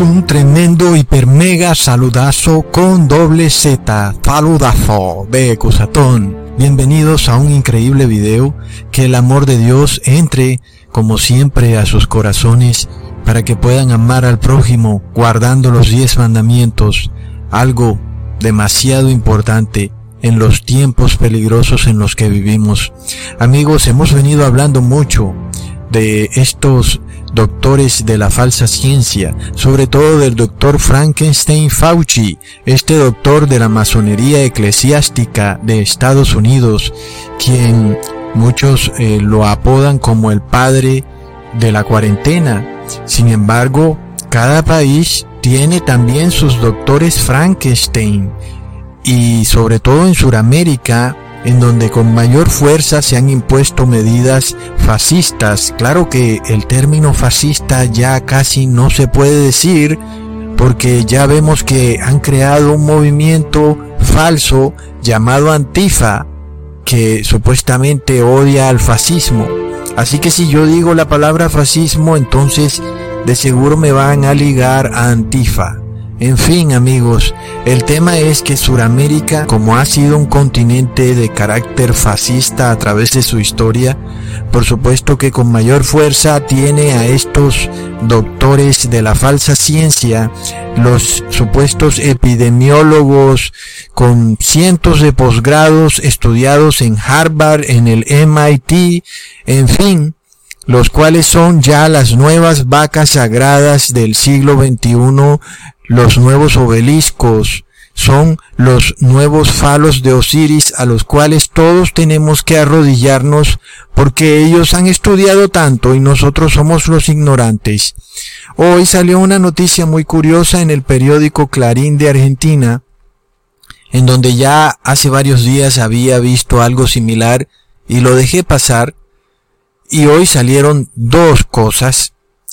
un tremendo hiper mega saludazo con doble Z, saludazo de Cusatón. Bienvenidos a un increíble video, que el amor de Dios entre como siempre a sus corazones para que puedan amar al prójimo guardando los diez mandamientos, algo demasiado importante en los tiempos peligrosos en los que vivimos. Amigos, hemos venido hablando mucho de estos doctores de la falsa ciencia, sobre todo del doctor Frankenstein Fauci, este doctor de la masonería eclesiástica de Estados Unidos, quien muchos eh, lo apodan como el padre de la cuarentena. Sin embargo, cada país tiene también sus doctores Frankenstein y sobre todo en Sudamérica en donde con mayor fuerza se han impuesto medidas fascistas. Claro que el término fascista ya casi no se puede decir porque ya vemos que han creado un movimiento falso llamado Antifa que supuestamente odia al fascismo. Así que si yo digo la palabra fascismo, entonces de seguro me van a ligar a Antifa. En fin, amigos, el tema es que Sudamérica, como ha sido un continente de carácter fascista a través de su historia, por supuesto que con mayor fuerza tiene a estos doctores de la falsa ciencia, los supuestos epidemiólogos con cientos de posgrados estudiados en Harvard, en el MIT, en fin, los cuales son ya las nuevas vacas sagradas del siglo XXI los nuevos obeliscos, son los nuevos falos de Osiris a los cuales todos tenemos que arrodillarnos porque ellos han estudiado tanto y nosotros somos los ignorantes. Hoy salió una noticia muy curiosa en el periódico Clarín de Argentina, en donde ya hace varios días había visto algo similar y lo dejé pasar, y hoy salieron dos cosas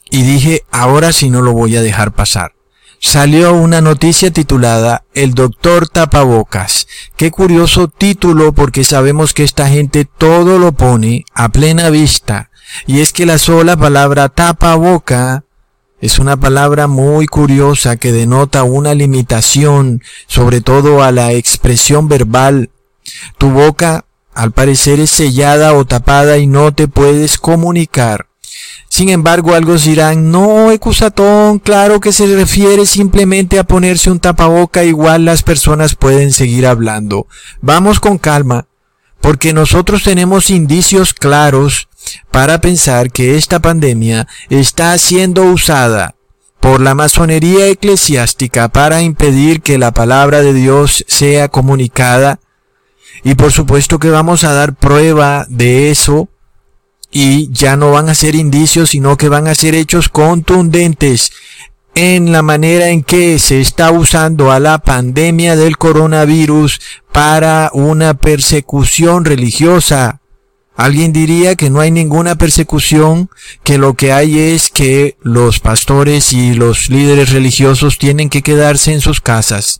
y dije, ahora sí no lo voy a dejar pasar salió una noticia titulada El doctor tapabocas. Qué curioso título porque sabemos que esta gente todo lo pone a plena vista. Y es que la sola palabra tapaboca es una palabra muy curiosa que denota una limitación, sobre todo a la expresión verbal. Tu boca, al parecer, es sellada o tapada y no te puedes comunicar. Sin embargo, algunos dirán, no, Ecusatón, claro que se refiere simplemente a ponerse un tapaboca, igual las personas pueden seguir hablando. Vamos con calma, porque nosotros tenemos indicios claros para pensar que esta pandemia está siendo usada por la masonería eclesiástica para impedir que la palabra de Dios sea comunicada. Y por supuesto que vamos a dar prueba de eso y ya no van a ser indicios, sino que van a ser hechos contundentes en la manera en que se está usando a la pandemia del coronavirus para una persecución religiosa. Alguien diría que no hay ninguna persecución, que lo que hay es que los pastores y los líderes religiosos tienen que quedarse en sus casas.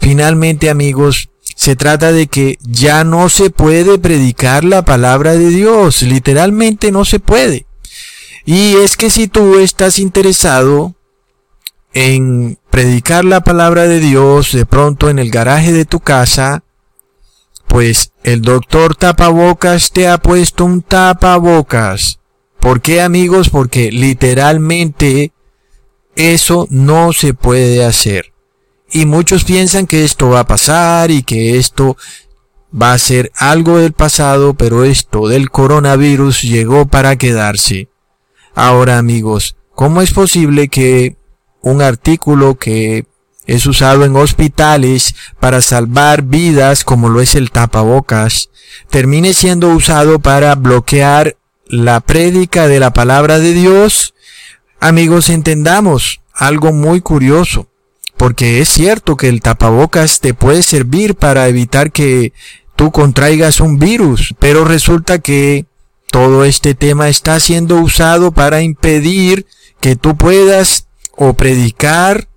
Finalmente, amigos, se trata de que ya no se puede predicar la palabra de Dios, literalmente no se puede. Y es que si tú estás interesado en predicar la palabra de Dios de pronto en el garaje de tu casa, pues el doctor tapabocas te ha puesto un tapabocas. ¿Por qué amigos? Porque literalmente eso no se puede hacer. Y muchos piensan que esto va a pasar y que esto va a ser algo del pasado, pero esto del coronavirus llegó para quedarse. Ahora amigos, ¿cómo es posible que un artículo que es usado en hospitales para salvar vidas como lo es el tapabocas, termine siendo usado para bloquear la prédica de la palabra de Dios? Amigos, entendamos algo muy curioso porque es cierto que el tapabocas te puede servir para evitar que tú contraigas un virus, pero resulta que todo este tema está siendo usado para impedir que tú puedas o predicar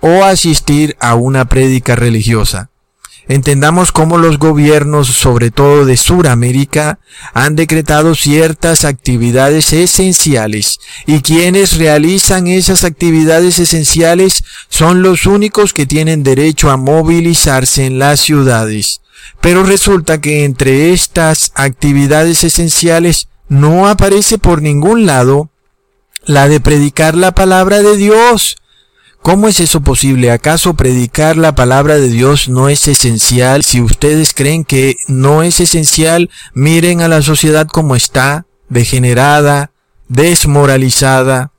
o asistir a una prédica religiosa. Entendamos cómo los gobiernos, sobre todo de Sudamérica, han decretado ciertas actividades esenciales y quienes realizan esas actividades esenciales son los únicos que tienen derecho a movilizarse en las ciudades. Pero resulta que entre estas actividades esenciales no aparece por ningún lado la de predicar la palabra de Dios, ¿Cómo es eso posible? ¿Acaso predicar la palabra de Dios no es esencial? Si ustedes creen que no es esencial, miren a la sociedad como está, degenerada, desmoralizada.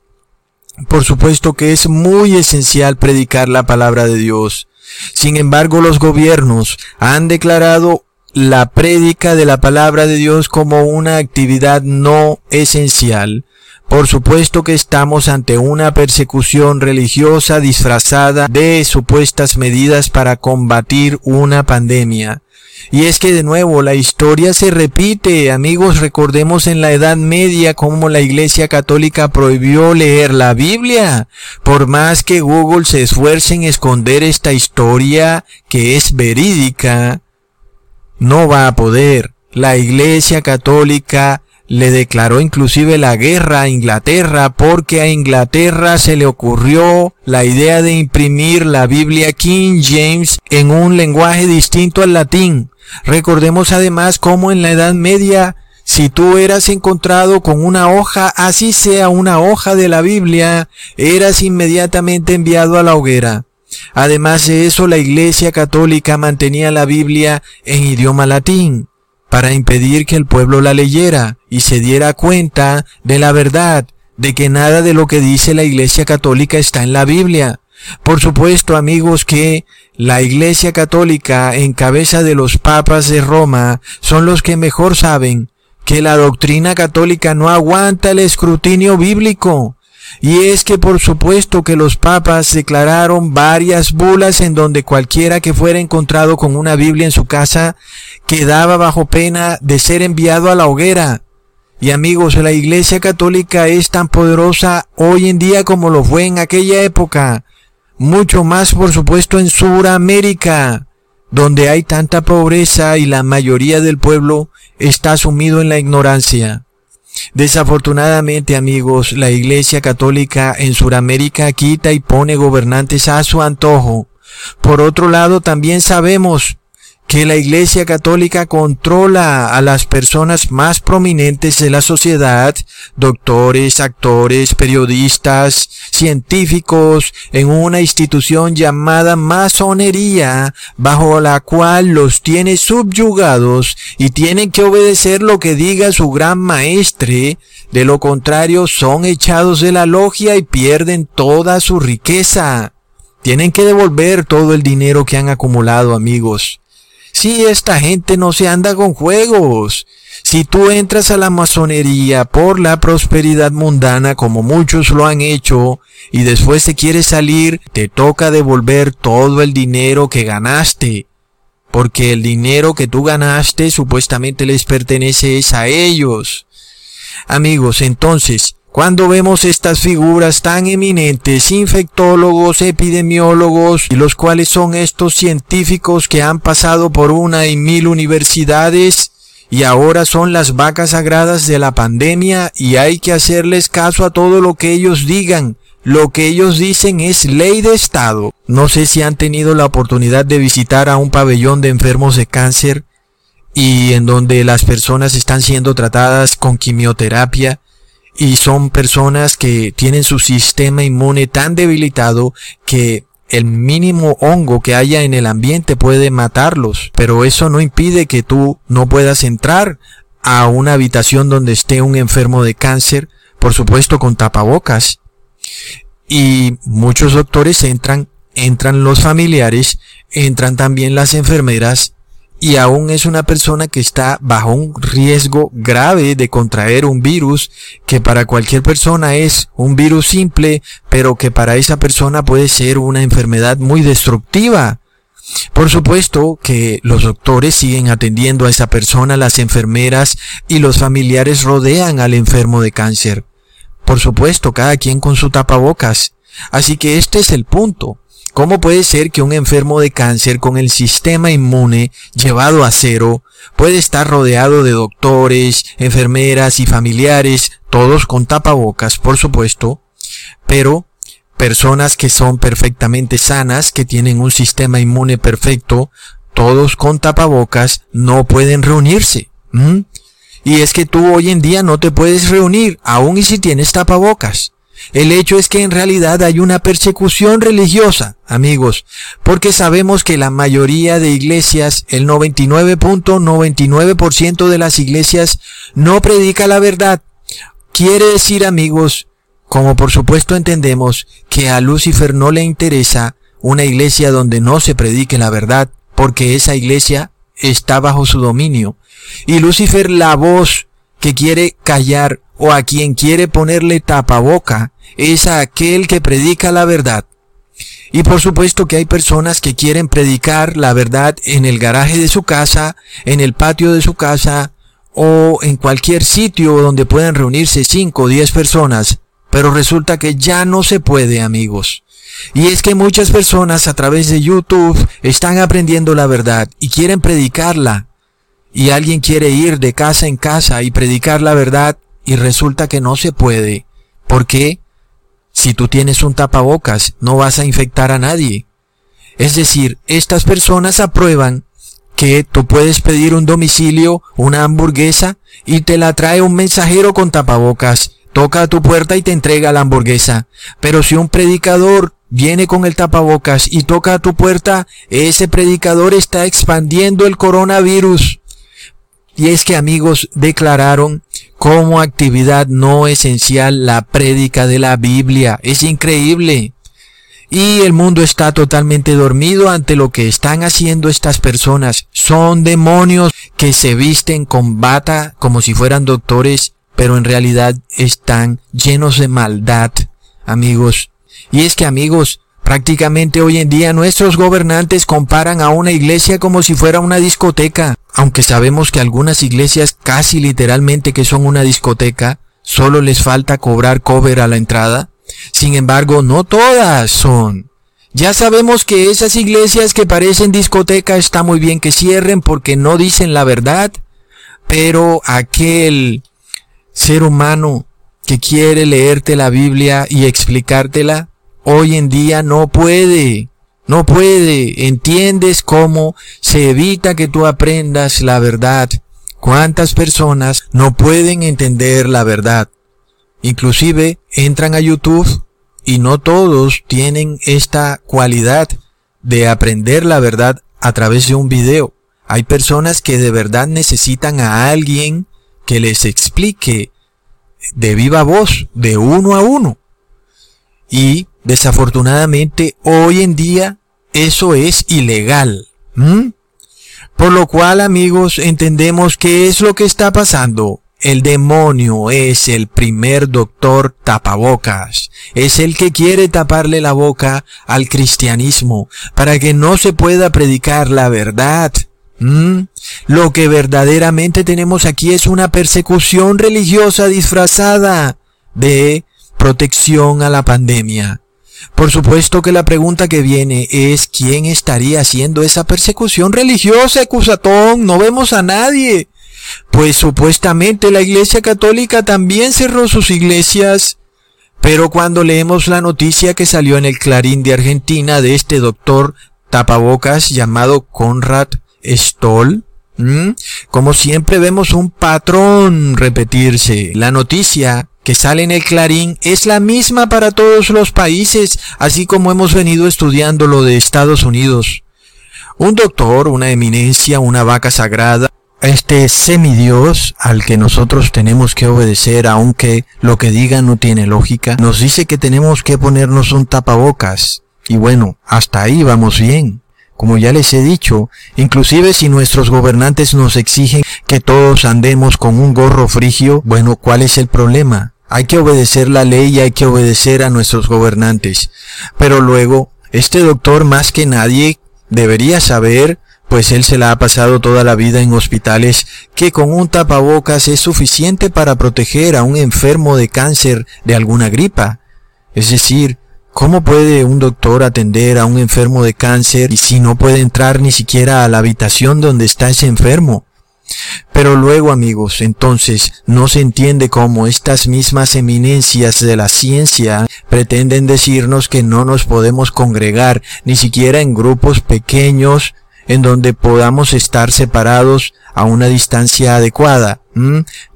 Por supuesto que es muy esencial predicar la palabra de Dios. Sin embargo, los gobiernos han declarado la prédica de la palabra de Dios como una actividad no esencial. Por supuesto que estamos ante una persecución religiosa disfrazada de supuestas medidas para combatir una pandemia. Y es que de nuevo la historia se repite, amigos, recordemos en la Edad Media cómo la Iglesia Católica prohibió leer la Biblia. Por más que Google se esfuerce en esconder esta historia que es verídica, no va a poder. La Iglesia Católica le declaró inclusive la guerra a Inglaterra porque a Inglaterra se le ocurrió la idea de imprimir la Biblia King James en un lenguaje distinto al latín. Recordemos además cómo en la Edad Media si tú eras encontrado con una hoja, así sea una hoja de la Biblia, eras inmediatamente enviado a la hoguera. Además de eso, la Iglesia Católica mantenía la Biblia en idioma latín para impedir que el pueblo la leyera y se diera cuenta de la verdad, de que nada de lo que dice la Iglesia Católica está en la Biblia. Por supuesto, amigos, que la Iglesia Católica en cabeza de los papas de Roma son los que mejor saben que la doctrina católica no aguanta el escrutinio bíblico. Y es que por supuesto que los papas declararon varias bulas en donde cualquiera que fuera encontrado con una Biblia en su casa quedaba bajo pena de ser enviado a la hoguera. Y amigos, la Iglesia Católica es tan poderosa hoy en día como lo fue en aquella época. Mucho más, por supuesto, en Sudamérica, donde hay tanta pobreza y la mayoría del pueblo está sumido en la ignorancia. Desafortunadamente, amigos, la Iglesia Católica en Sudamérica quita y pone gobernantes a su antojo. Por otro lado, también sabemos que la Iglesia Católica controla a las personas más prominentes de la sociedad, doctores, actores, periodistas, científicos, en una institución llamada masonería, bajo la cual los tiene subyugados y tienen que obedecer lo que diga su gran maestre, de lo contrario son echados de la logia y pierden toda su riqueza. Tienen que devolver todo el dinero que han acumulado, amigos. Si esta gente no se anda con juegos. Si tú entras a la masonería por la prosperidad mundana como muchos lo han hecho y después te quieres salir, te toca devolver todo el dinero que ganaste. Porque el dinero que tú ganaste supuestamente les pertenece a ellos. Amigos, entonces, cuando vemos estas figuras tan eminentes, infectólogos, epidemiólogos, y los cuales son estos científicos que han pasado por una y mil universidades, y ahora son las vacas sagradas de la pandemia y hay que hacerles caso a todo lo que ellos digan. Lo que ellos dicen es ley de Estado. No sé si han tenido la oportunidad de visitar a un pabellón de enfermos de cáncer y en donde las personas están siendo tratadas con quimioterapia y son personas que tienen su sistema inmune tan debilitado que el mínimo hongo que haya en el ambiente puede matarlos, pero eso no impide que tú no puedas entrar a una habitación donde esté un enfermo de cáncer, por supuesto con tapabocas. Y muchos doctores entran, entran los familiares, entran también las enfermeras y aún es una persona que está bajo un riesgo grave de contraer un virus que para cualquier persona es un virus simple, pero que para esa persona puede ser una enfermedad muy destructiva. Por supuesto que los doctores siguen atendiendo a esa persona, las enfermeras y los familiares rodean al enfermo de cáncer. Por supuesto, cada quien con su tapabocas. Así que este es el punto. ¿Cómo puede ser que un enfermo de cáncer con el sistema inmune llevado a cero puede estar rodeado de doctores, enfermeras y familiares, todos con tapabocas, por supuesto, pero personas que son perfectamente sanas, que tienen un sistema inmune perfecto, todos con tapabocas, no pueden reunirse? Y es que tú hoy en día no te puedes reunir, aun y si tienes tapabocas. El hecho es que en realidad hay una persecución religiosa, amigos, porque sabemos que la mayoría de iglesias, el 99.99% de las iglesias, no predica la verdad. Quiere decir, amigos, como por supuesto entendemos, que a Lucifer no le interesa una iglesia donde no se predique la verdad, porque esa iglesia está bajo su dominio. Y Lucifer, la voz que quiere callar o a quien quiere ponerle tapaboca es a aquel que predica la verdad. Y por supuesto que hay personas que quieren predicar la verdad en el garaje de su casa, en el patio de su casa o en cualquier sitio donde puedan reunirse 5 o 10 personas. Pero resulta que ya no se puede, amigos. Y es que muchas personas a través de YouTube están aprendiendo la verdad y quieren predicarla. Y alguien quiere ir de casa en casa y predicar la verdad y resulta que no se puede. ¿Por qué? Si tú tienes un tapabocas, no vas a infectar a nadie. Es decir, estas personas aprueban que tú puedes pedir un domicilio, una hamburguesa, y te la trae un mensajero con tapabocas, toca a tu puerta y te entrega la hamburguesa. Pero si un predicador viene con el tapabocas y toca a tu puerta, ese predicador está expandiendo el coronavirus. Y es que amigos declararon como actividad no esencial la prédica de la Biblia. Es increíble. Y el mundo está totalmente dormido ante lo que están haciendo estas personas. Son demonios que se visten con bata como si fueran doctores, pero en realidad están llenos de maldad, amigos. Y es que amigos, Prácticamente hoy en día nuestros gobernantes comparan a una iglesia como si fuera una discoteca, aunque sabemos que algunas iglesias casi literalmente que son una discoteca, solo les falta cobrar cover a la entrada. Sin embargo, no todas son. Ya sabemos que esas iglesias que parecen discoteca está muy bien que cierren porque no dicen la verdad, pero aquel ser humano que quiere leerte la Biblia y explicártela, hoy en día no puede, no puede. ¿Entiendes cómo se evita que tú aprendas la verdad? ¿Cuántas personas no pueden entender la verdad? Inclusive entran a YouTube y no todos tienen esta cualidad de aprender la verdad a través de un video. Hay personas que de verdad necesitan a alguien que les explique de viva voz, de uno a uno. Y Desafortunadamente, hoy en día eso es ilegal. Por lo cual, amigos, entendemos qué es lo que está pasando. El demonio es el primer doctor tapabocas. Es el que quiere taparle la boca al cristianismo para que no se pueda predicar la verdad. Lo que verdaderamente tenemos aquí es una persecución religiosa disfrazada de protección a la pandemia. Por supuesto que la pregunta que viene es ¿quién estaría haciendo esa persecución religiosa, Cusatón? No vemos a nadie. Pues supuestamente la Iglesia Católica también cerró sus iglesias. Pero cuando leemos la noticia que salió en el Clarín de Argentina de este doctor tapabocas llamado Conrad Stoll, como siempre vemos un patrón repetirse. La noticia que sale en el Clarín es la misma para todos los países, así como hemos venido estudiando lo de Estados Unidos. Un doctor, una eminencia, una vaca sagrada, este semidios al que nosotros tenemos que obedecer, aunque lo que diga no tiene lógica, nos dice que tenemos que ponernos un tapabocas. Y bueno, hasta ahí vamos bien. Como ya les he dicho, inclusive si nuestros gobernantes nos exigen que todos andemos con un gorro frigio, bueno, ¿cuál es el problema? Hay que obedecer la ley y hay que obedecer a nuestros gobernantes. Pero luego, este doctor más que nadie debería saber, pues él se la ha pasado toda la vida en hospitales, que con un tapabocas es suficiente para proteger a un enfermo de cáncer de alguna gripa. Es decir, ¿Cómo puede un doctor atender a un enfermo de cáncer y si no puede entrar ni siquiera a la habitación donde está ese enfermo? Pero luego, amigos, entonces no se entiende cómo estas mismas eminencias de la ciencia pretenden decirnos que no nos podemos congregar ni siquiera en grupos pequeños en donde podamos estar separados a una distancia adecuada.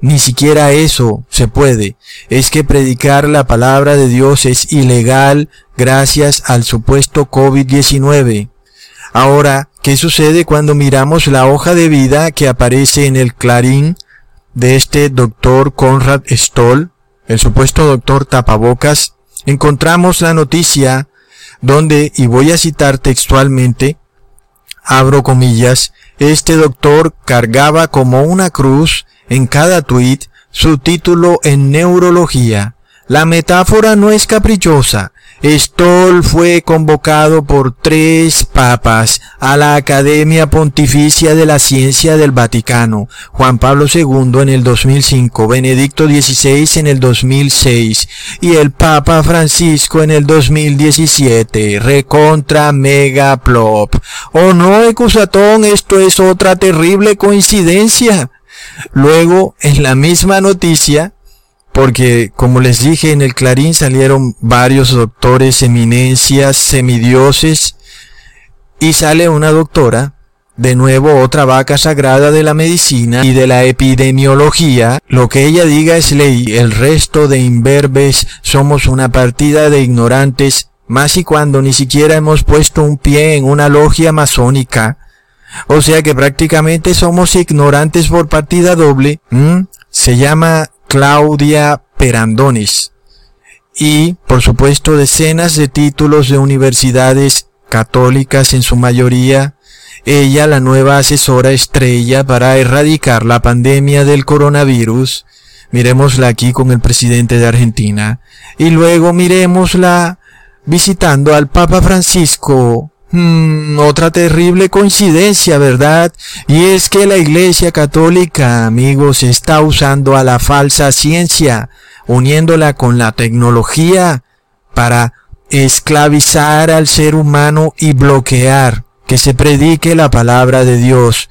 Ni siquiera eso se puede. Es que predicar la palabra de Dios es ilegal gracias al supuesto COVID-19. Ahora, ¿qué sucede cuando miramos la hoja de vida que aparece en el clarín de este doctor Conrad Stoll, el supuesto doctor tapabocas? Encontramos la noticia donde, y voy a citar textualmente, abro comillas, este doctor cargaba como una cruz en cada tuit su título en neurología. La metáfora no es caprichosa, Stoll fue convocado por tres papas a la Academia Pontificia de la Ciencia del Vaticano, Juan Pablo II en el 2005, Benedicto XVI en el 2006 y el Papa Francisco en el 2017, recontra mega plop. Oh no, Ecusatón, esto es otra terrible coincidencia. Luego, en la misma noticia, porque como les dije en el Clarín salieron varios doctores, eminencias, semidioses, y sale una doctora, de nuevo otra vaca sagrada de la medicina y de la epidemiología, lo que ella diga es ley, el resto de imberbes somos una partida de ignorantes, más y cuando ni siquiera hemos puesto un pie en una logia masónica. O sea que prácticamente somos ignorantes por partida doble. Se llama Claudia Perandones y, por supuesto, decenas de títulos de universidades católicas en su mayoría, ella la nueva asesora estrella para erradicar la pandemia del coronavirus. Miremosla aquí con el presidente de Argentina. Y luego miremosla visitando al Papa Francisco Hmm, otra terrible coincidencia, ¿verdad? Y es que la Iglesia Católica, amigos, está usando a la falsa ciencia, uniéndola con la tecnología para esclavizar al ser humano y bloquear que se predique la palabra de Dios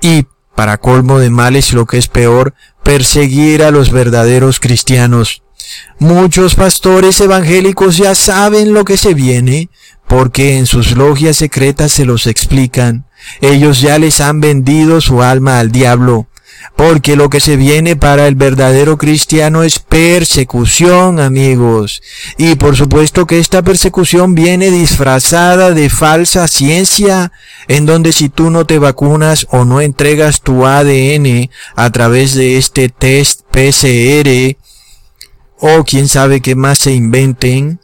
y, para colmo de males lo que es peor, perseguir a los verdaderos cristianos. Muchos pastores evangélicos ya saben lo que se viene, porque en sus logias secretas se los explican. Ellos ya les han vendido su alma al diablo, porque lo que se viene para el verdadero cristiano es persecución, amigos. Y por supuesto que esta persecución viene disfrazada de falsa ciencia, en donde si tú no te vacunas o no entregas tu ADN a través de este test PCR, o quién sabe qué más se inventen,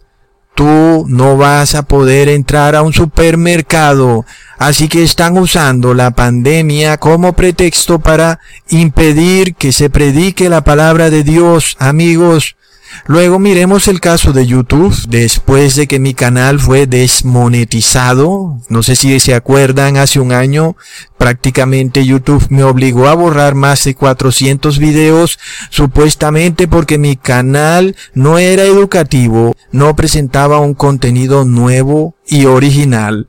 tú no vas a poder entrar a un supermercado. Así que están usando la pandemia como pretexto para impedir que se predique la palabra de Dios, amigos. Luego miremos el caso de YouTube, después de que mi canal fue desmonetizado. No sé si se acuerdan, hace un año prácticamente YouTube me obligó a borrar más de 400 videos, supuestamente porque mi canal no era educativo, no presentaba un contenido nuevo y original.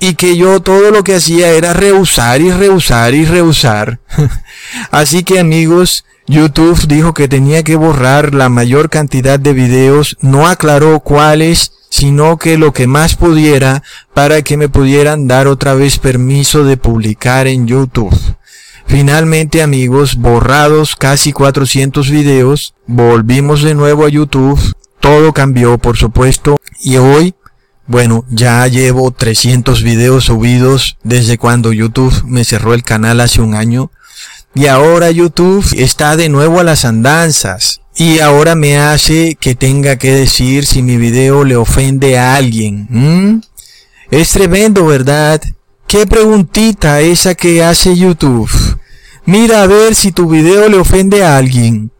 Y que yo todo lo que hacía era rehusar y rehusar y rehusar. Así que amigos, YouTube dijo que tenía que borrar la mayor cantidad de videos, no aclaró cuáles, sino que lo que más pudiera para que me pudieran dar otra vez permiso de publicar en YouTube. Finalmente amigos, borrados casi 400 videos, volvimos de nuevo a YouTube, todo cambió por supuesto, y hoy, bueno, ya llevo 300 videos subidos desde cuando YouTube me cerró el canal hace un año, y ahora YouTube está de nuevo a las andanzas. Y ahora me hace que tenga que decir si mi video le ofende a alguien. Es tremendo, ¿verdad? ¿Qué preguntita esa que hace YouTube? Mira a ver si tu video le ofende a alguien.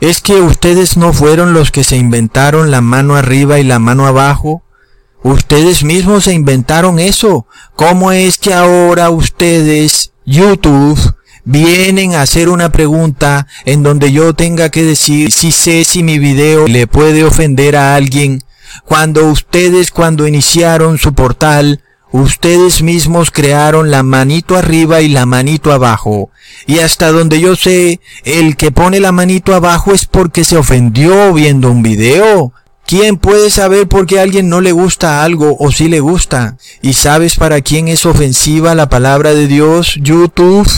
¿Es que ustedes no fueron los que se inventaron la mano arriba y la mano abajo? Ustedes mismos se inventaron eso. ¿Cómo es que ahora ustedes, YouTube, vienen a hacer una pregunta en donde yo tenga que decir si sé si mi video le puede ofender a alguien. Cuando ustedes, cuando iniciaron su portal, ustedes mismos crearon la manito arriba y la manito abajo. Y hasta donde yo sé, el que pone la manito abajo es porque se ofendió viendo un video. ¿Quién puede saber por qué a alguien no le gusta algo o si le gusta? ¿Y sabes para quién es ofensiva la palabra de Dios? YouTube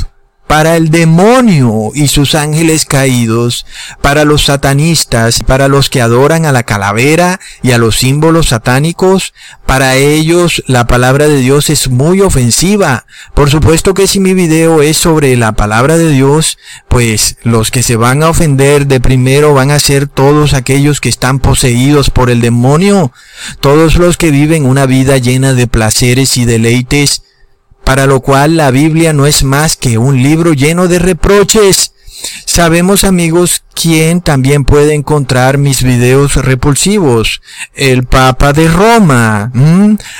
para el demonio y sus ángeles caídos, para los satanistas, para los que adoran a la calavera y a los símbolos satánicos, para ellos la palabra de Dios es muy ofensiva. Por supuesto que si mi video es sobre la palabra de Dios, pues los que se van a ofender de primero van a ser todos aquellos que están poseídos por el demonio, todos los que viven una vida llena de placeres y deleites, para lo cual la Biblia no es más que un libro lleno de reproches. Sabemos amigos quién también puede encontrar mis videos repulsivos, el Papa de Roma.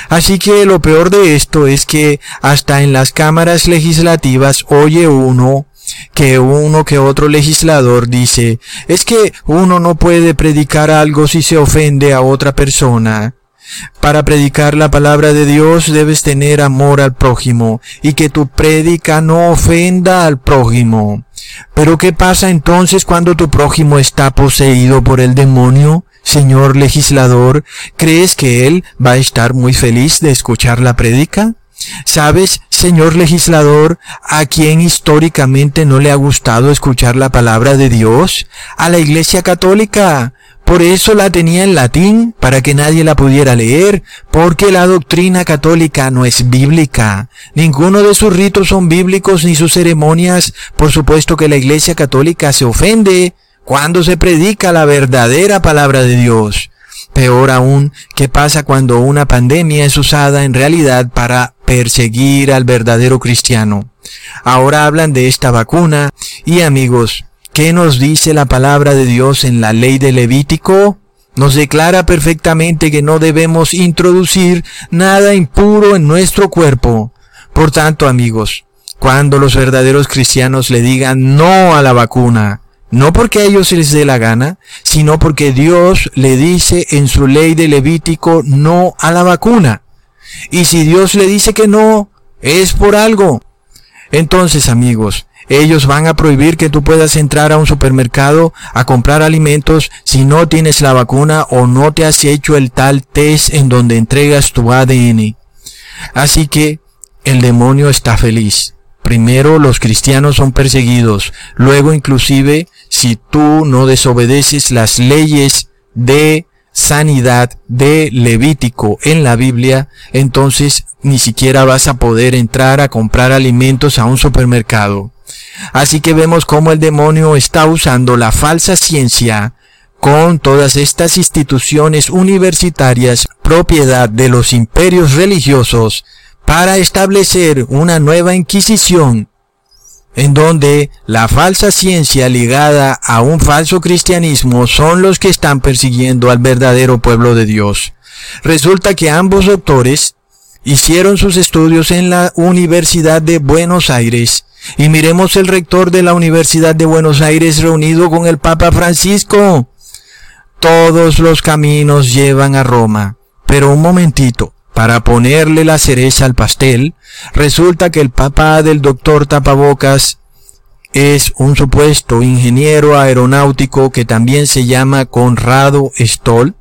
Así que lo peor de esto es que hasta en las cámaras legislativas oye uno que uno que otro legislador dice, es que uno no puede predicar algo si se ofende a otra persona. Para predicar la palabra de Dios debes tener amor al prójimo y que tu prédica no ofenda al prójimo. Pero ¿qué pasa entonces cuando tu prójimo está poseído por el demonio? Señor legislador, ¿crees que él va a estar muy feliz de escuchar la prédica? ¿Sabes, señor legislador, a quien históricamente no le ha gustado escuchar la palabra de Dios? A la Iglesia Católica. Por eso la tenía en latín, para que nadie la pudiera leer, porque la doctrina católica no es bíblica. Ninguno de sus ritos son bíblicos ni sus ceremonias. Por supuesto que la Iglesia católica se ofende cuando se predica la verdadera palabra de Dios. Peor aún, ¿qué pasa cuando una pandemia es usada en realidad para perseguir al verdadero cristiano? Ahora hablan de esta vacuna y amigos, ¿Qué nos dice la palabra de Dios en la ley de Levítico? Nos declara perfectamente que no debemos introducir nada impuro en nuestro cuerpo. Por tanto, amigos, cuando los verdaderos cristianos le digan no a la vacuna, no porque a ellos les dé la gana, sino porque Dios le dice en su ley de Levítico no a la vacuna. Y si Dios le dice que no, es por algo. Entonces, amigos, ellos van a prohibir que tú puedas entrar a un supermercado a comprar alimentos si no tienes la vacuna o no te has hecho el tal test en donde entregas tu ADN. Así que el demonio está feliz. Primero los cristianos son perseguidos, luego inclusive si tú no desobedeces las leyes de sanidad de Levítico en la Biblia, entonces ni siquiera vas a poder entrar a comprar alimentos a un supermercado. Así que vemos cómo el demonio está usando la falsa ciencia con todas estas instituciones universitarias propiedad de los imperios religiosos para establecer una nueva inquisición en donde la falsa ciencia ligada a un falso cristianismo son los que están persiguiendo al verdadero pueblo de Dios. Resulta que ambos doctores hicieron sus estudios en la Universidad de Buenos Aires y miremos el rector de la Universidad de Buenos Aires reunido con el Papa Francisco. Todos los caminos llevan a Roma. Pero un momentito, para ponerle la cereza al pastel, resulta que el papá del doctor Tapabocas es un supuesto ingeniero aeronáutico que también se llama Conrado Stoll,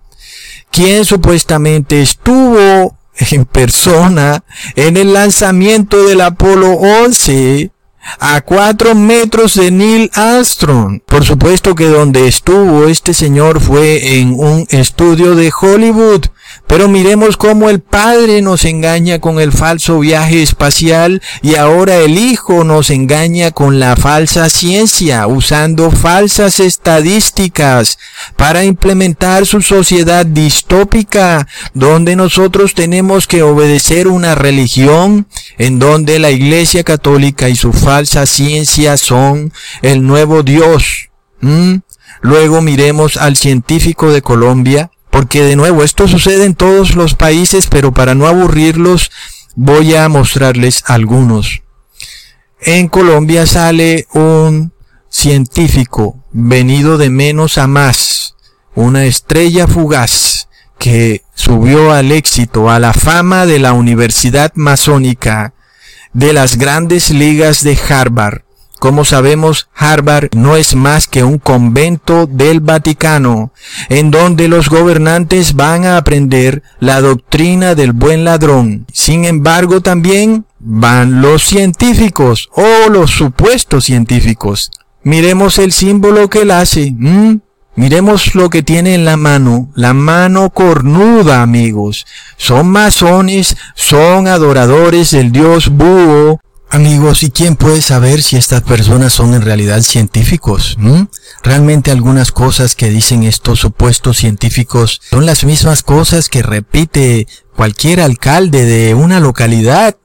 quien supuestamente estuvo en persona en el lanzamiento del Apolo 11 a cuatro metros de Neil Armstrong. Por supuesto que donde estuvo este señor fue en un estudio de Hollywood pero miremos cómo el Padre nos engaña con el falso viaje espacial y ahora el Hijo nos engaña con la falsa ciencia, usando falsas estadísticas para implementar su sociedad distópica, donde nosotros tenemos que obedecer una religión en donde la Iglesia Católica y su falsa ciencia son el nuevo Dios. Luego miremos al científico de Colombia, porque de nuevo, esto sucede en todos los países, pero para no aburrirlos, voy a mostrarles algunos. En Colombia sale un científico venido de menos a más, una estrella fugaz, que subió al éxito, a la fama de la Universidad Masónica, de las grandes ligas de Harvard. Como sabemos, Harvard no es más que un convento del Vaticano, en donde los gobernantes van a aprender la doctrina del buen ladrón. Sin embargo, también van los científicos o los supuestos científicos. Miremos el símbolo que él hace. Miremos lo que tiene en la mano, la mano cornuda, amigos. Son masones, son adoradores del dios búho. Amigos, ¿y quién puede saber si estas personas son en realidad científicos? Realmente algunas cosas que dicen estos supuestos científicos son las mismas cosas que repite cualquier alcalde de una localidad.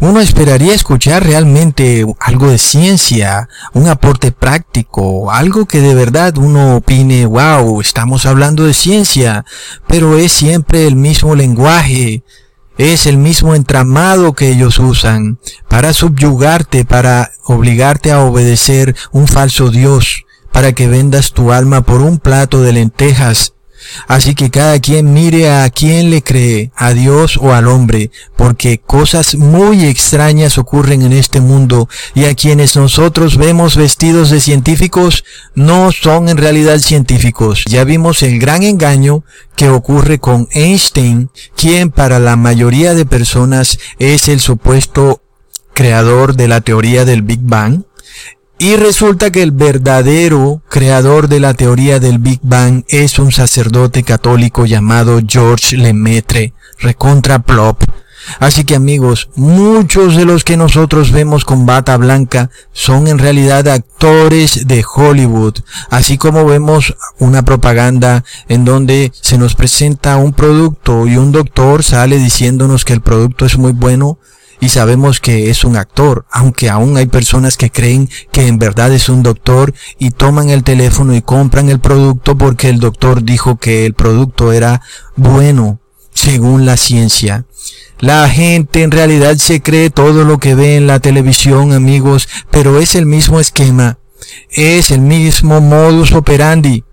Uno esperaría escuchar realmente algo de ciencia, un aporte práctico, algo que de verdad uno opine, wow, estamos hablando de ciencia, pero es siempre el mismo lenguaje, es el mismo entramado que ellos usan para subyugarte, para obligarte a obedecer un falso Dios, para que vendas tu alma por un plato de lentejas Así que cada quien mire a quién le cree, a Dios o al hombre, porque cosas muy extrañas ocurren en este mundo y a quienes nosotros vemos vestidos de científicos no son en realidad científicos. Ya vimos el gran engaño que ocurre con Einstein, quien para la mayoría de personas es el supuesto creador de la teoría del Big Bang. Y resulta que el verdadero creador de la teoría del Big Bang es un sacerdote católico llamado George Lemaitre, recontra plop. Así que amigos, muchos de los que nosotros vemos con bata blanca son en realidad actores de Hollywood, así como vemos una propaganda en donde se nos presenta un producto y un doctor sale diciéndonos que el producto es muy bueno, y sabemos que es un actor, aunque aún hay personas que creen que en verdad es un doctor y toman el teléfono y compran el producto porque el doctor dijo que el producto era bueno, según la ciencia. La gente en realidad se cree todo lo que ve en la televisión, amigos, pero es el mismo esquema, es el mismo modus operandi.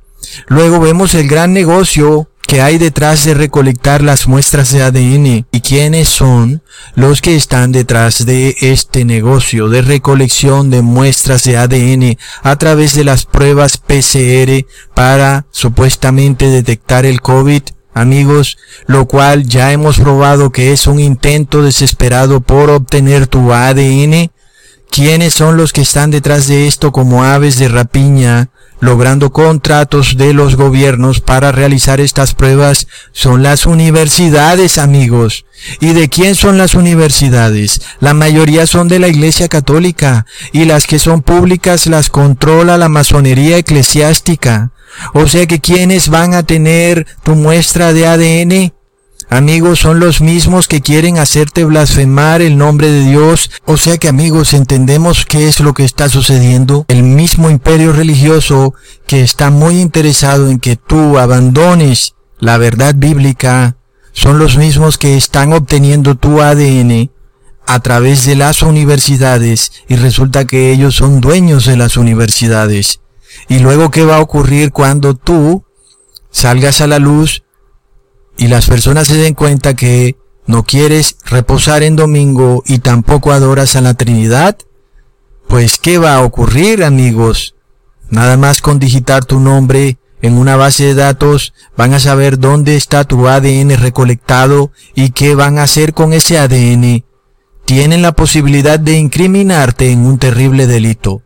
Luego vemos el gran negocio que hay detrás de recolectar las muestras de ADN y quiénes son los que están detrás de este negocio de recolección de muestras de ADN a través de las pruebas PCR para supuestamente detectar el COVID. Amigos, lo cual ya hemos probado que es un intento desesperado por obtener tu ADN. ¿Quiénes son los que están detrás de esto como aves de rapiña logrando contratos de los gobiernos para realizar estas pruebas son las universidades, amigos. ¿Y de quién son las universidades? La mayoría son de la Iglesia Católica y las que son públicas las controla la masonería eclesiástica. O sea que quienes van a tener tu muestra de ADN Amigos, son los mismos que quieren hacerte blasfemar el nombre de Dios. O sea que amigos, entendemos qué es lo que está sucediendo. El mismo imperio religioso que está muy interesado en que tú abandones la verdad bíblica, son los mismos que están obteniendo tu ADN a través de las universidades y resulta que ellos son dueños de las universidades. Y luego, ¿qué va a ocurrir cuando tú salgas a la luz y las personas se den cuenta que no quieres reposar en domingo y tampoco adoras a la Trinidad, pues ¿qué va a ocurrir amigos? Nada más con digitar tu nombre en una base de datos van a saber dónde está tu ADN recolectado y qué van a hacer con ese ADN. Tienen la posibilidad de incriminarte en un terrible delito.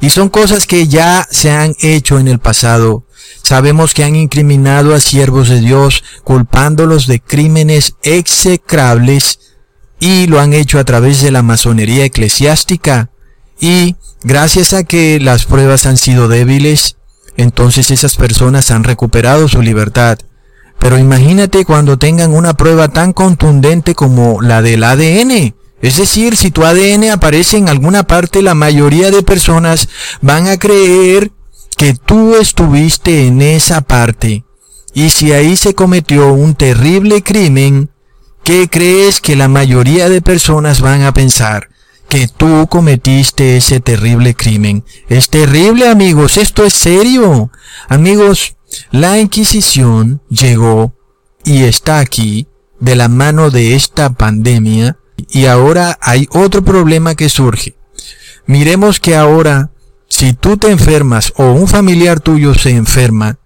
Y son cosas que ya se han hecho en el pasado. Sabemos que han incriminado a siervos de Dios culpándolos de crímenes execrables y lo han hecho a través de la masonería eclesiástica. Y gracias a que las pruebas han sido débiles, entonces esas personas han recuperado su libertad. Pero imagínate cuando tengan una prueba tan contundente como la del ADN. Es decir, si tu ADN aparece en alguna parte, la mayoría de personas van a creer que tú estuviste en esa parte. Y si ahí se cometió un terrible crimen, ¿qué crees que la mayoría de personas van a pensar? Que tú cometiste ese terrible crimen. Es terrible, amigos, esto es serio. Amigos, la Inquisición llegó y está aquí de la mano de esta pandemia y ahora hay otro problema que surge. Miremos que ahora si tú te enfermas o un familiar tuyo se enferma,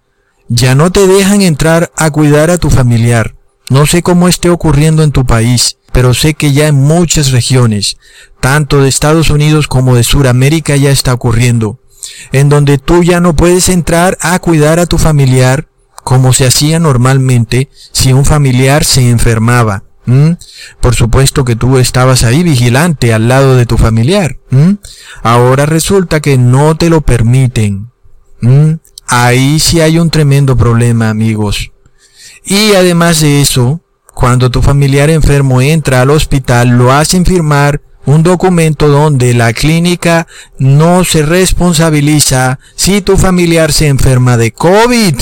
ya no te dejan entrar a cuidar a tu familiar. No sé cómo esté ocurriendo en tu país, pero sé que ya en muchas regiones, tanto de Estados Unidos como de Sudamérica ya está ocurriendo, en donde tú ya no puedes entrar a cuidar a tu familiar como se hacía normalmente si un familiar se enfermaba. Por supuesto que tú estabas ahí vigilante al lado de tu familiar. Ahora resulta que no te lo permiten. Ahí sí hay un tremendo problema, amigos. Y además de eso, cuando tu familiar enfermo entra al hospital, lo hacen firmar un documento donde la clínica no se responsabiliza si tu familiar se enferma de COVID.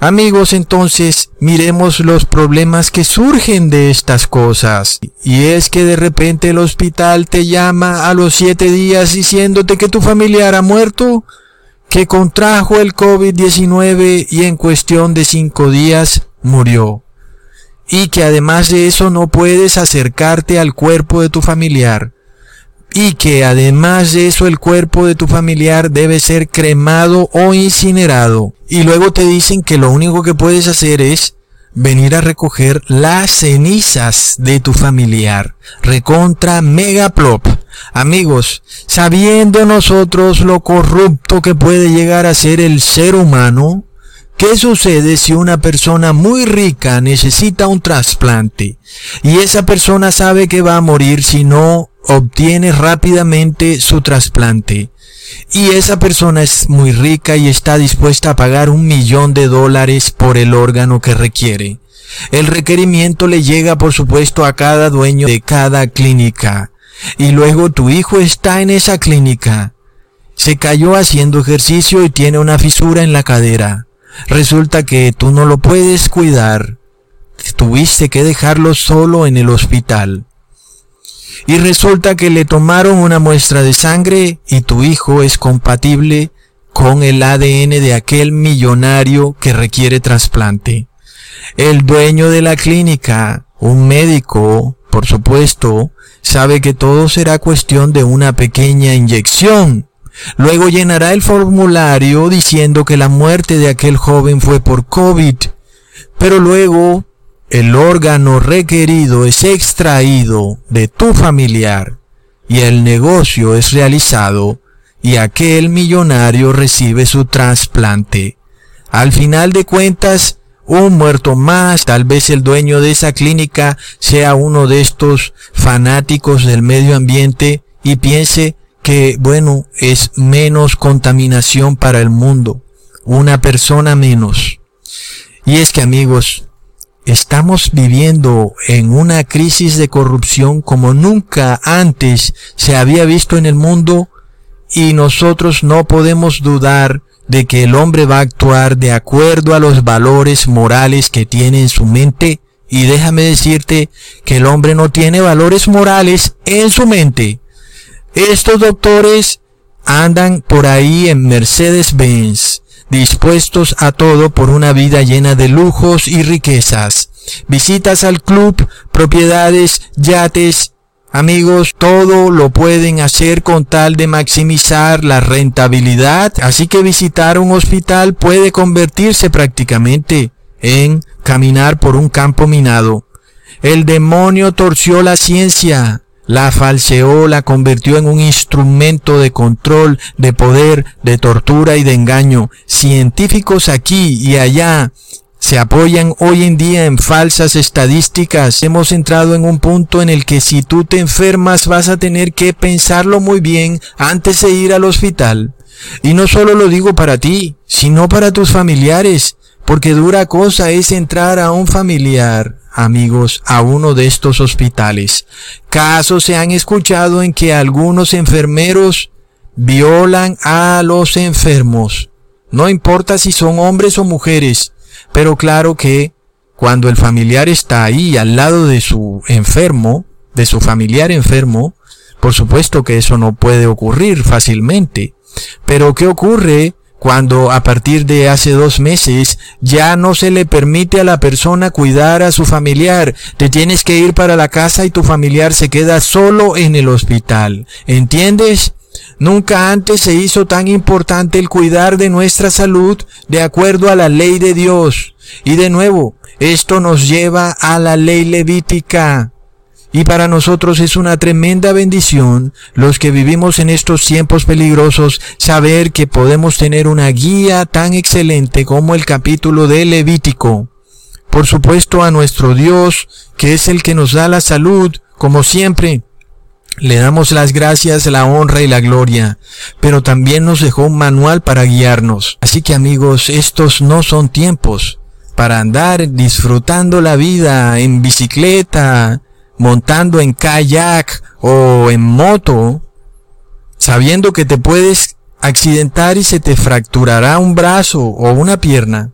Amigos, entonces miremos los problemas que surgen de estas cosas. Y es que de repente el hospital te llama a los siete días diciéndote que tu familiar ha muerto, que contrajo el COVID-19 y en cuestión de cinco días murió. Y que además de eso no puedes acercarte al cuerpo de tu familiar y que además de eso el cuerpo de tu familiar debe ser cremado o incinerado. Y luego te dicen que lo único que puedes hacer es venir a recoger las cenizas de tu familiar. Recontra megaplop. Amigos, sabiendo nosotros lo corrupto que puede llegar a ser el ser humano, ¿Qué sucede si una persona muy rica necesita un trasplante y esa persona sabe que va a morir si no obtiene rápidamente su trasplante? Y esa persona es muy rica y está dispuesta a pagar un millón de dólares por el órgano que requiere. El requerimiento le llega por supuesto a cada dueño de cada clínica. Y luego tu hijo está en esa clínica. Se cayó haciendo ejercicio y tiene una fisura en la cadera resulta que tú no lo puedes cuidar, tuviste que dejarlo solo en el hospital. Y resulta que le tomaron una muestra de sangre y tu hijo es compatible con el ADN de aquel millonario que requiere trasplante. El dueño de la clínica, un médico, por supuesto, sabe que todo será cuestión de una pequeña inyección Luego llenará el formulario diciendo que la muerte de aquel joven fue por COVID. Pero luego el órgano requerido es extraído de tu familiar y el negocio es realizado y aquel millonario recibe su trasplante. Al final de cuentas, un muerto más, tal vez el dueño de esa clínica sea uno de estos fanáticos del medio ambiente y piense que, bueno, es menos contaminación para el mundo, una persona menos. Y es que amigos, estamos viviendo en una crisis de corrupción como nunca antes se había visto en el mundo y nosotros no podemos dudar de que el hombre va a actuar de acuerdo a los valores morales que tiene en su mente y déjame decirte que el hombre no tiene valores morales en su mente. Estos doctores andan por ahí en Mercedes-Benz, dispuestos a todo por una vida llena de lujos y riquezas. Visitas al club, propiedades, yates, Amigos, todo lo pueden hacer con tal de maximizar la rentabilidad, así que visitar un hospital puede convertirse prácticamente en caminar por un campo minado. El demonio torció la ciencia, la falseó, la convirtió en un instrumento de control, de poder, de tortura y de engaño. Científicos aquí y allá se apoyan hoy en día en falsas estadísticas. Hemos entrado en un punto en el que si tú te enfermas vas a tener que pensarlo muy bien antes de ir al hospital. Y no solo lo digo para ti, sino para tus familiares, porque dura cosa es entrar a un familiar amigos, a uno de estos hospitales. Casos se han escuchado en que algunos enfermeros violan a los enfermos. No importa si son hombres o mujeres, pero claro que cuando el familiar está ahí al lado de su enfermo, de su familiar enfermo, por supuesto que eso no puede ocurrir fácilmente. Pero ¿qué ocurre cuando a partir de hace dos meses ya no se le permite a la persona cuidar a su familiar. Te tienes que ir para la casa y tu familiar se queda solo en el hospital. ¿Entiendes? Nunca antes se hizo tan importante el cuidar de nuestra salud de acuerdo a la ley de Dios. Y de nuevo, esto nos lleva a la ley levítica. Y para nosotros es una tremenda bendición, los que vivimos en estos tiempos peligrosos, saber que podemos tener una guía tan excelente como el capítulo de Levítico. Por supuesto a nuestro Dios, que es el que nos da la salud, como siempre. Le damos las gracias, la honra y la gloria, pero también nos dejó un manual para guiarnos. Así que amigos, estos no son tiempos para andar disfrutando la vida en bicicleta, montando en kayak o en moto, sabiendo que te puedes accidentar y se te fracturará un brazo o una pierna.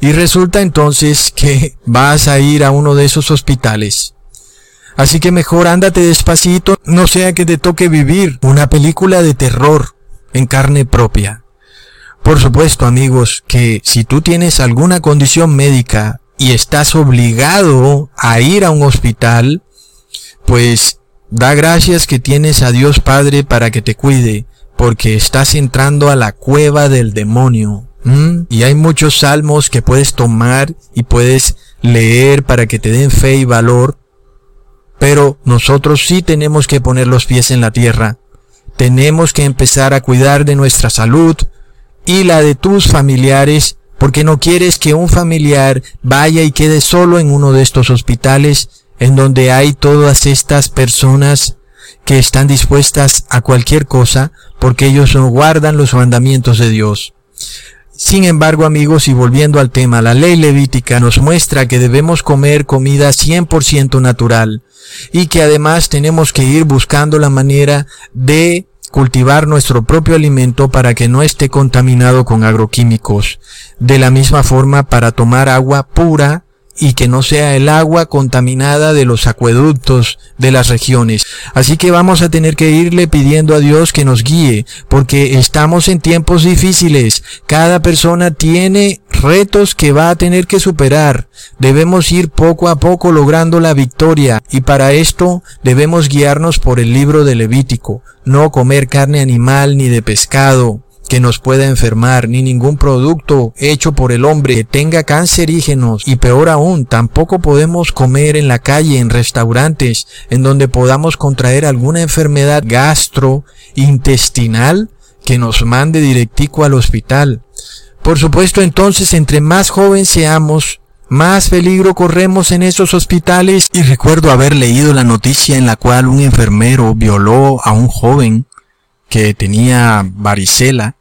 Y resulta entonces que vas a ir a uno de esos hospitales. Así que mejor ándate despacito, no sea que te toque vivir una película de terror en carne propia. Por supuesto, amigos, que si tú tienes alguna condición médica y estás obligado a ir a un hospital, pues da gracias que tienes a Dios Padre para que te cuide, porque estás entrando a la cueva del demonio. Y hay muchos salmos que puedes tomar y puedes leer para que te den fe y valor, pero nosotros sí tenemos que poner los pies en la tierra. Tenemos que empezar a cuidar de nuestra salud y la de tus familiares porque no quieres que un familiar vaya y quede solo en uno de estos hospitales en donde hay todas estas personas que están dispuestas a cualquier cosa porque ellos no guardan los mandamientos de Dios. Sin embargo, amigos, y volviendo al tema, la ley levítica nos muestra que debemos comer comida 100% natural y que además tenemos que ir buscando la manera de cultivar nuestro propio alimento para que no esté contaminado con agroquímicos. De la misma forma, para tomar agua pura y que no sea el agua contaminada de los acueductos de las regiones. Así que vamos a tener que irle pidiendo a Dios que nos guíe, porque estamos en tiempos difíciles. Cada persona tiene retos que va a tener que superar. Debemos ir poco a poco logrando la victoria y para esto debemos guiarnos por el libro de Levítico, no comer carne animal ni de pescado, que nos pueda enfermar, ni ningún producto hecho por el hombre que tenga cancerígenos y peor aún, tampoco podemos comer en la calle, en restaurantes, en donde podamos contraer alguna enfermedad gastrointestinal que nos mande directico al hospital. Por supuesto, entonces, entre más joven seamos, más peligro corremos en esos hospitales. Y recuerdo haber leído la noticia en la cual un enfermero violó a un joven que tenía varicela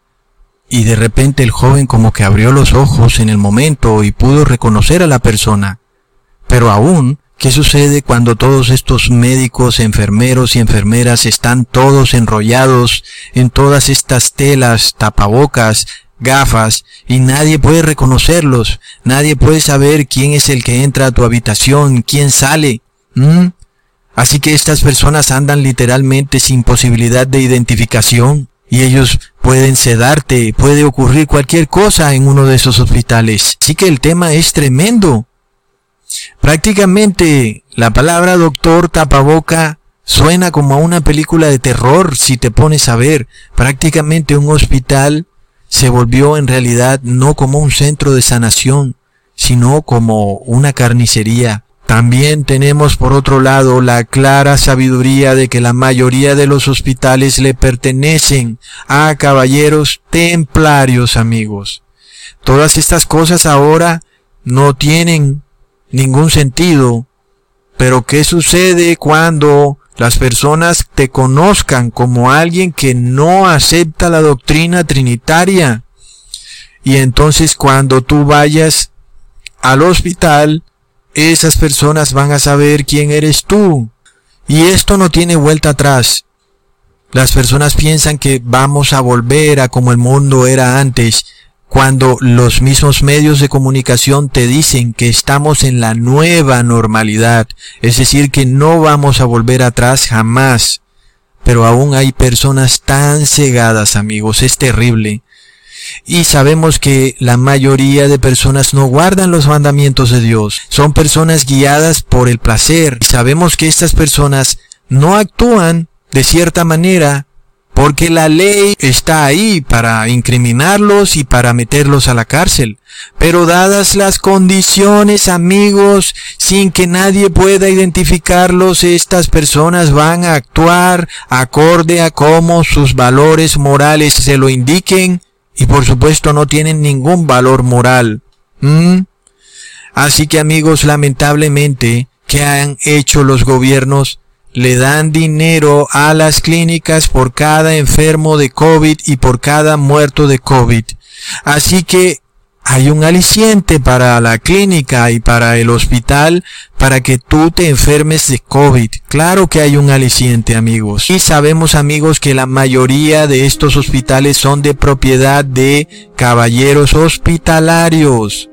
y de repente el joven como que abrió los ojos en el momento y pudo reconocer a la persona. Pero aún, ¿qué sucede cuando todos estos médicos, enfermeros y enfermeras están todos enrollados en todas estas telas, tapabocas, gafas, y nadie puede reconocerlos? Nadie puede saber quién es el que entra a tu habitación, quién sale. Así que estas personas andan literalmente sin posibilidad de identificación y ellos pueden sedarte, puede ocurrir cualquier cosa en uno de esos hospitales. Así que el tema es tremendo. Prácticamente la palabra doctor tapaboca suena como a una película de terror si te pones a ver. Prácticamente un hospital se volvió en realidad no como un centro de sanación, sino como una carnicería también tenemos por otro lado la clara sabiduría de que la mayoría de los hospitales le pertenecen a caballeros templarios amigos. Todas estas cosas ahora no tienen ningún sentido. Pero ¿qué sucede cuando las personas te conozcan como alguien que no acepta la doctrina trinitaria? Y entonces cuando tú vayas al hospital, esas personas van a saber quién eres tú. Y esto no tiene vuelta atrás. Las personas piensan que vamos a volver a como el mundo era antes, cuando los mismos medios de comunicación te dicen que estamos en la nueva normalidad, es decir, que no vamos a volver atrás jamás. Pero aún hay personas tan cegadas, amigos, es terrible. Y sabemos que la mayoría de personas no guardan los mandamientos de Dios. Son personas guiadas por el placer. Y sabemos que estas personas no actúan de cierta manera porque la ley está ahí para incriminarlos y para meterlos a la cárcel. Pero dadas las condiciones, amigos, sin que nadie pueda identificarlos, estas personas van a actuar acorde a cómo sus valores morales se lo indiquen y por supuesto no tienen ningún valor moral. ¿Mm? Así que amigos, lamentablemente, ¿qué han hecho los gobiernos? Le dan dinero a las clínicas por cada enfermo de COVID y por cada muerto de COVID. Así que hay un aliciente para la clínica y para el hospital para que tú te enfermes de COVID. Claro que hay un aliciente, amigos. Y sabemos, amigos, que la mayoría de estos hospitales son de propiedad de caballeros hospitalarios.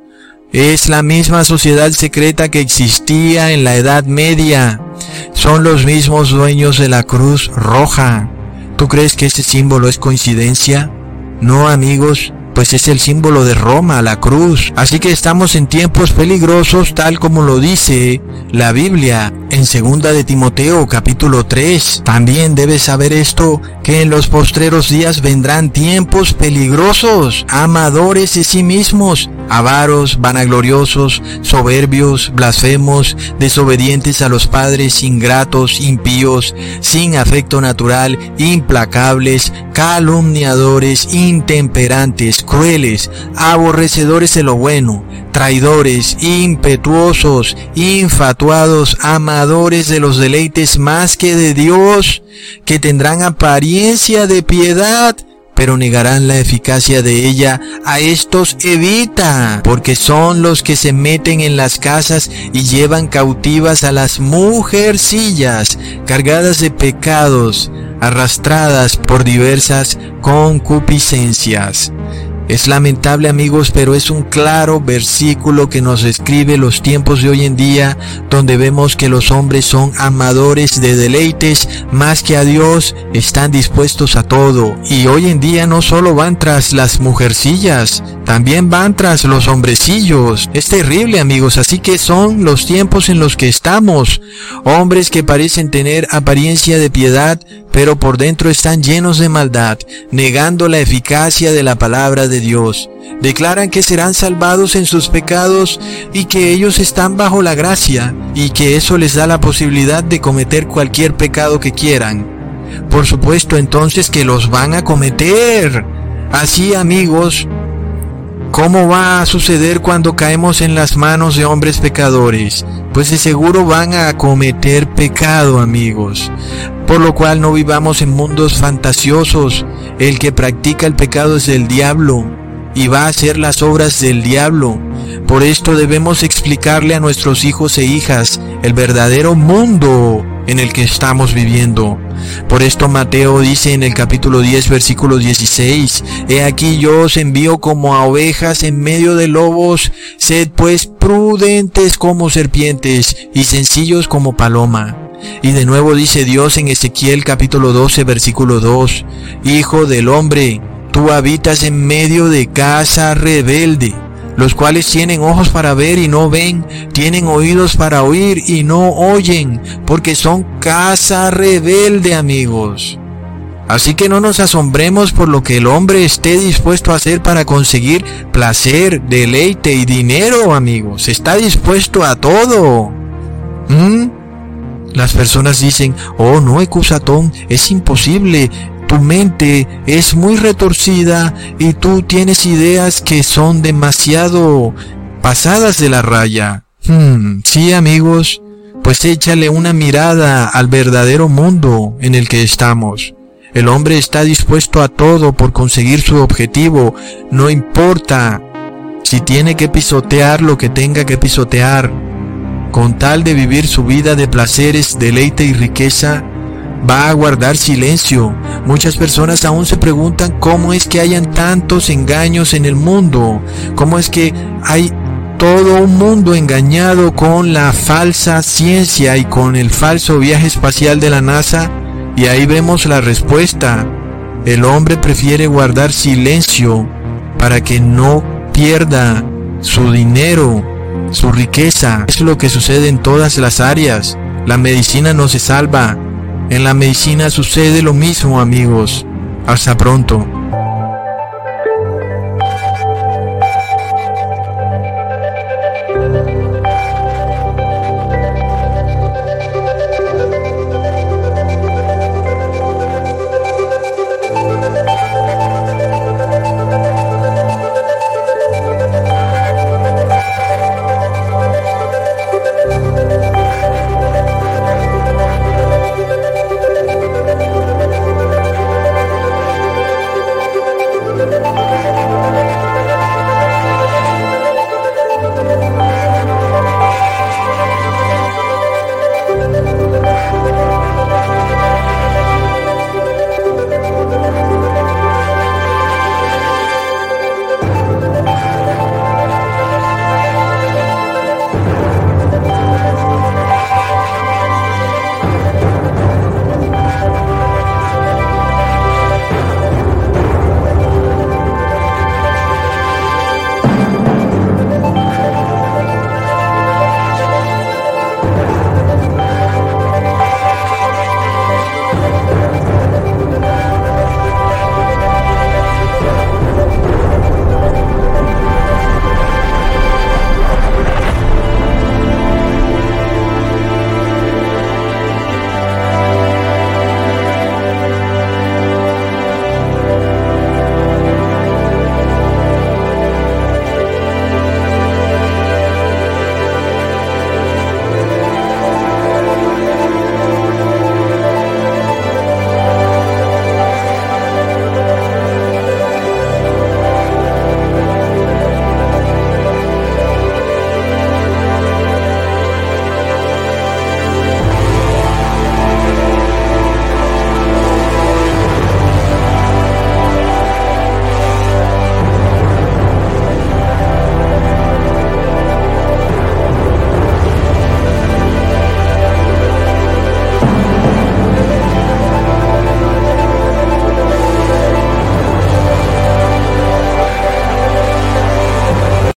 Es la misma sociedad secreta que existía en la Edad Media. Son los mismos dueños de la Cruz Roja. ¿Tú crees que este símbolo es coincidencia? No, amigos, pues es el símbolo de Roma, la cruz. Así que estamos en tiempos peligrosos tal como lo dice la Biblia en segunda de Timoteo capítulo 3. También debes saber esto, que en los postreros días vendrán tiempos peligrosos, amadores de sí mismos, avaros, vanagloriosos, soberbios, blasfemos, desobedientes a los padres, ingratos, impíos, sin afecto natural, implacables, calumniadores, intemperantes, crueles, aborrecedores de lo bueno, traidores, impetuosos, infatuados, amadores de los deleites más que de Dios, que tendrán apariencia de piedad, pero negarán la eficacia de ella, a estos evita, porque son los que se meten en las casas y llevan cautivas a las mujercillas, cargadas de pecados, arrastradas por diversas concupiscencias. Es lamentable amigos, pero es un claro versículo que nos describe los tiempos de hoy en día, donde vemos que los hombres son amadores de deleites más que a Dios, están dispuestos a todo. Y hoy en día no solo van tras las mujercillas, también van tras los hombrecillos. Es terrible amigos, así que son los tiempos en los que estamos. Hombres que parecen tener apariencia de piedad, pero por dentro están llenos de maldad, negando la eficacia de la palabra de Dios. Declaran que serán salvados en sus pecados y que ellos están bajo la gracia y que eso les da la posibilidad de cometer cualquier pecado que quieran. Por supuesto entonces que los van a cometer. Así amigos, ¿Cómo va a suceder cuando caemos en las manos de hombres pecadores? Pues de seguro van a cometer pecado, amigos. Por lo cual no vivamos en mundos fantasiosos. El que practica el pecado es el diablo y va a hacer las obras del diablo. Por esto debemos explicarle a nuestros hijos e hijas el verdadero mundo en el que estamos viviendo. Por esto Mateo dice en el capítulo 10 versículo 16, He aquí yo os envío como a ovejas en medio de lobos, sed pues prudentes como serpientes y sencillos como paloma. Y de nuevo dice Dios en Ezequiel capítulo 12 versículo 2, Hijo del hombre, tú habitas en medio de casa rebelde los cuales tienen ojos para ver y no ven, tienen oídos para oír y no oyen, porque son casa rebelde, amigos. Así que no nos asombremos por lo que el hombre esté dispuesto a hacer para conseguir placer, deleite y dinero, amigos. Está dispuesto a todo. ¿Mm? Las personas dicen, oh no, Ecusatón, es imposible, tu mente es muy retorcida y tú tienes ideas que son demasiado pasadas de la raya. Hmm, sí amigos, pues échale una mirada al verdadero mundo en el que estamos. El hombre está dispuesto a todo por conseguir su objetivo, no importa si tiene que pisotear lo que tenga que pisotear, con tal de vivir su vida de placeres, deleite y riqueza, va a guardar silencio. Muchas personas aún se preguntan cómo es que hayan tantos engaños en el mundo, cómo es que hay todo un mundo engañado con la falsa ciencia y con el falso viaje espacial de la NASA. Y ahí vemos la respuesta. El hombre prefiere guardar silencio para que no pierda su dinero, su riqueza. Es lo que sucede en todas las áreas. La medicina no se salva. En la medicina sucede lo mismo, amigos. Hasta pronto.